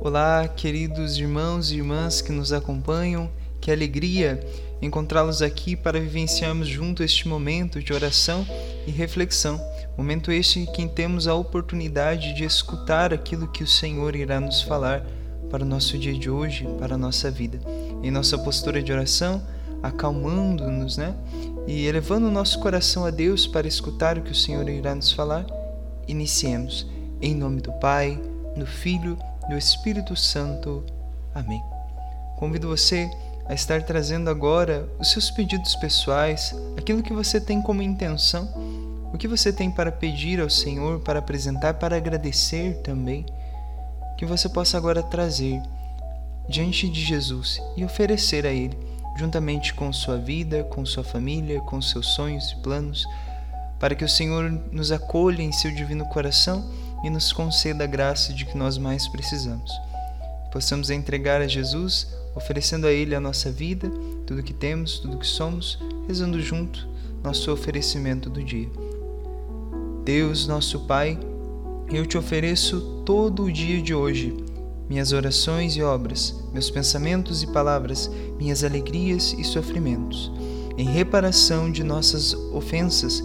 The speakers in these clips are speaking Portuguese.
Olá, queridos irmãos e irmãs que nos acompanham, que alegria encontrá-los aqui para vivenciarmos junto este momento de oração e reflexão. Momento este em que temos a oportunidade de escutar aquilo que o Senhor irá nos falar para o nosso dia de hoje, para a nossa vida. Em nossa postura de oração, acalmando-nos, né? E elevando o nosso coração a Deus para escutar o que o Senhor irá nos falar, iniciemos. Em nome do Pai, do Filho do Espírito Santo. Amém. Convido você a estar trazendo agora os seus pedidos pessoais, aquilo que você tem como intenção, o que você tem para pedir ao Senhor, para apresentar, para agradecer também, que você possa agora trazer diante de Jesus e oferecer a Ele, juntamente com sua vida, com sua família, com seus sonhos e planos, para que o Senhor nos acolha em seu divino coração e nos conceda a graça de que nós mais precisamos. Possamos entregar a Jesus, oferecendo a Ele a nossa vida, tudo que temos, tudo que somos, rezando junto nosso oferecimento do dia. Deus, nosso Pai, eu te ofereço todo o dia de hoje, minhas orações e obras, meus pensamentos e palavras, minhas alegrias e sofrimentos, em reparação de nossas ofensas,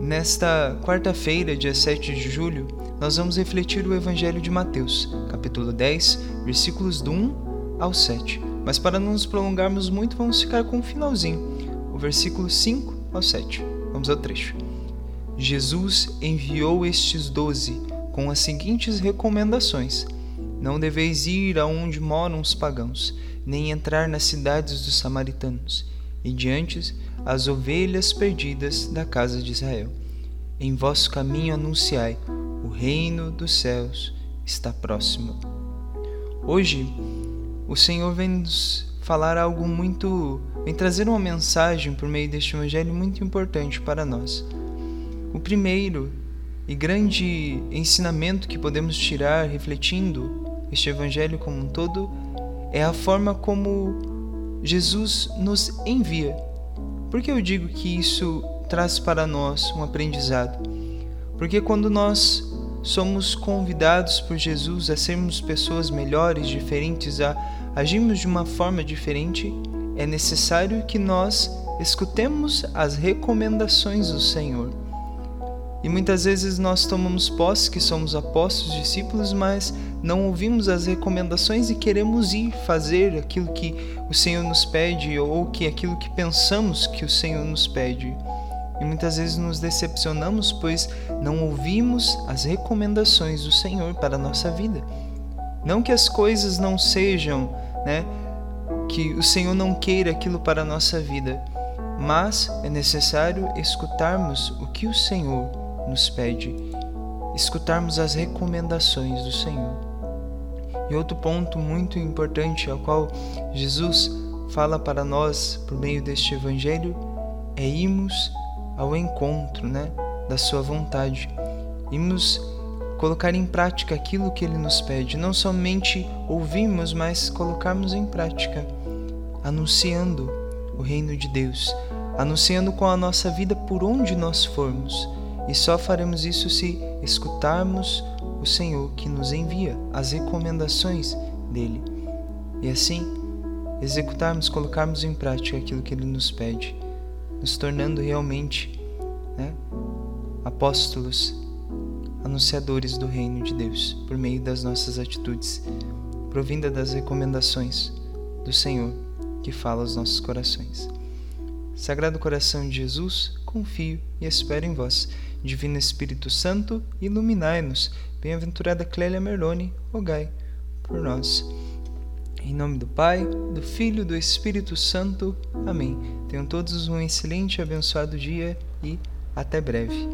Nesta quarta-feira, dia 7 de julho, nós vamos refletir o Evangelho de Mateus, capítulo 10, versículos do 1 ao 7. Mas para não nos prolongarmos muito, vamos ficar com o finalzinho, o versículo 5 ao 7. Vamos ao trecho. Jesus enviou estes doze com as seguintes recomendações: Não deveis ir aonde moram os pagãos, nem entrar nas cidades dos samaritanos, e diante as ovelhas perdidas da casa de Israel. Em vosso caminho anunciai: o reino dos céus está próximo. Hoje, o Senhor vem nos falar algo muito, vem trazer uma mensagem por meio deste evangelho muito importante para nós. O primeiro e grande ensinamento que podemos tirar refletindo este evangelho como um todo é a forma como Jesus nos envia. Por que eu digo que isso traz para nós um aprendizado? Porque quando nós somos convidados por Jesus a sermos pessoas melhores, diferentes, a agirmos de uma forma diferente, é necessário que nós escutemos as recomendações do Senhor. E muitas vezes nós tomamos posse que somos apóstolos, discípulos, mas não ouvimos as recomendações e queremos ir fazer aquilo que o Senhor nos pede ou que aquilo que pensamos que o Senhor nos pede. E muitas vezes nos decepcionamos, pois não ouvimos as recomendações do Senhor para a nossa vida. Não que as coisas não sejam, né, que o Senhor não queira aquilo para a nossa vida, mas é necessário escutarmos o que o Senhor nos pede, escutarmos as recomendações do Senhor. E outro ponto muito importante ao qual Jesus fala para nós por meio deste evangelho é irmos ao encontro, né, da sua vontade. Irmos colocar em prática aquilo que ele nos pede, não somente ouvirmos, mas colocarmos em prática, anunciando o reino de Deus, anunciando com a nossa vida por onde nós formos. E só faremos isso se escutarmos o Senhor que nos envia as recomendações dele. E assim, executarmos, colocarmos em prática aquilo que ele nos pede nos tornando realmente né, apóstolos, anunciadores do reino de Deus por meio das nossas atitudes, provinda das recomendações do Senhor que fala aos nossos corações. Sagrado coração de Jesus, confio e espero em vós. Divino Espírito Santo, iluminai-nos. Bem-aventurada Clélia Merlone, rogai por nós. Em nome do Pai, do Filho e do Espírito Santo. Amém. Tenham todos um excelente e abençoado dia e até breve.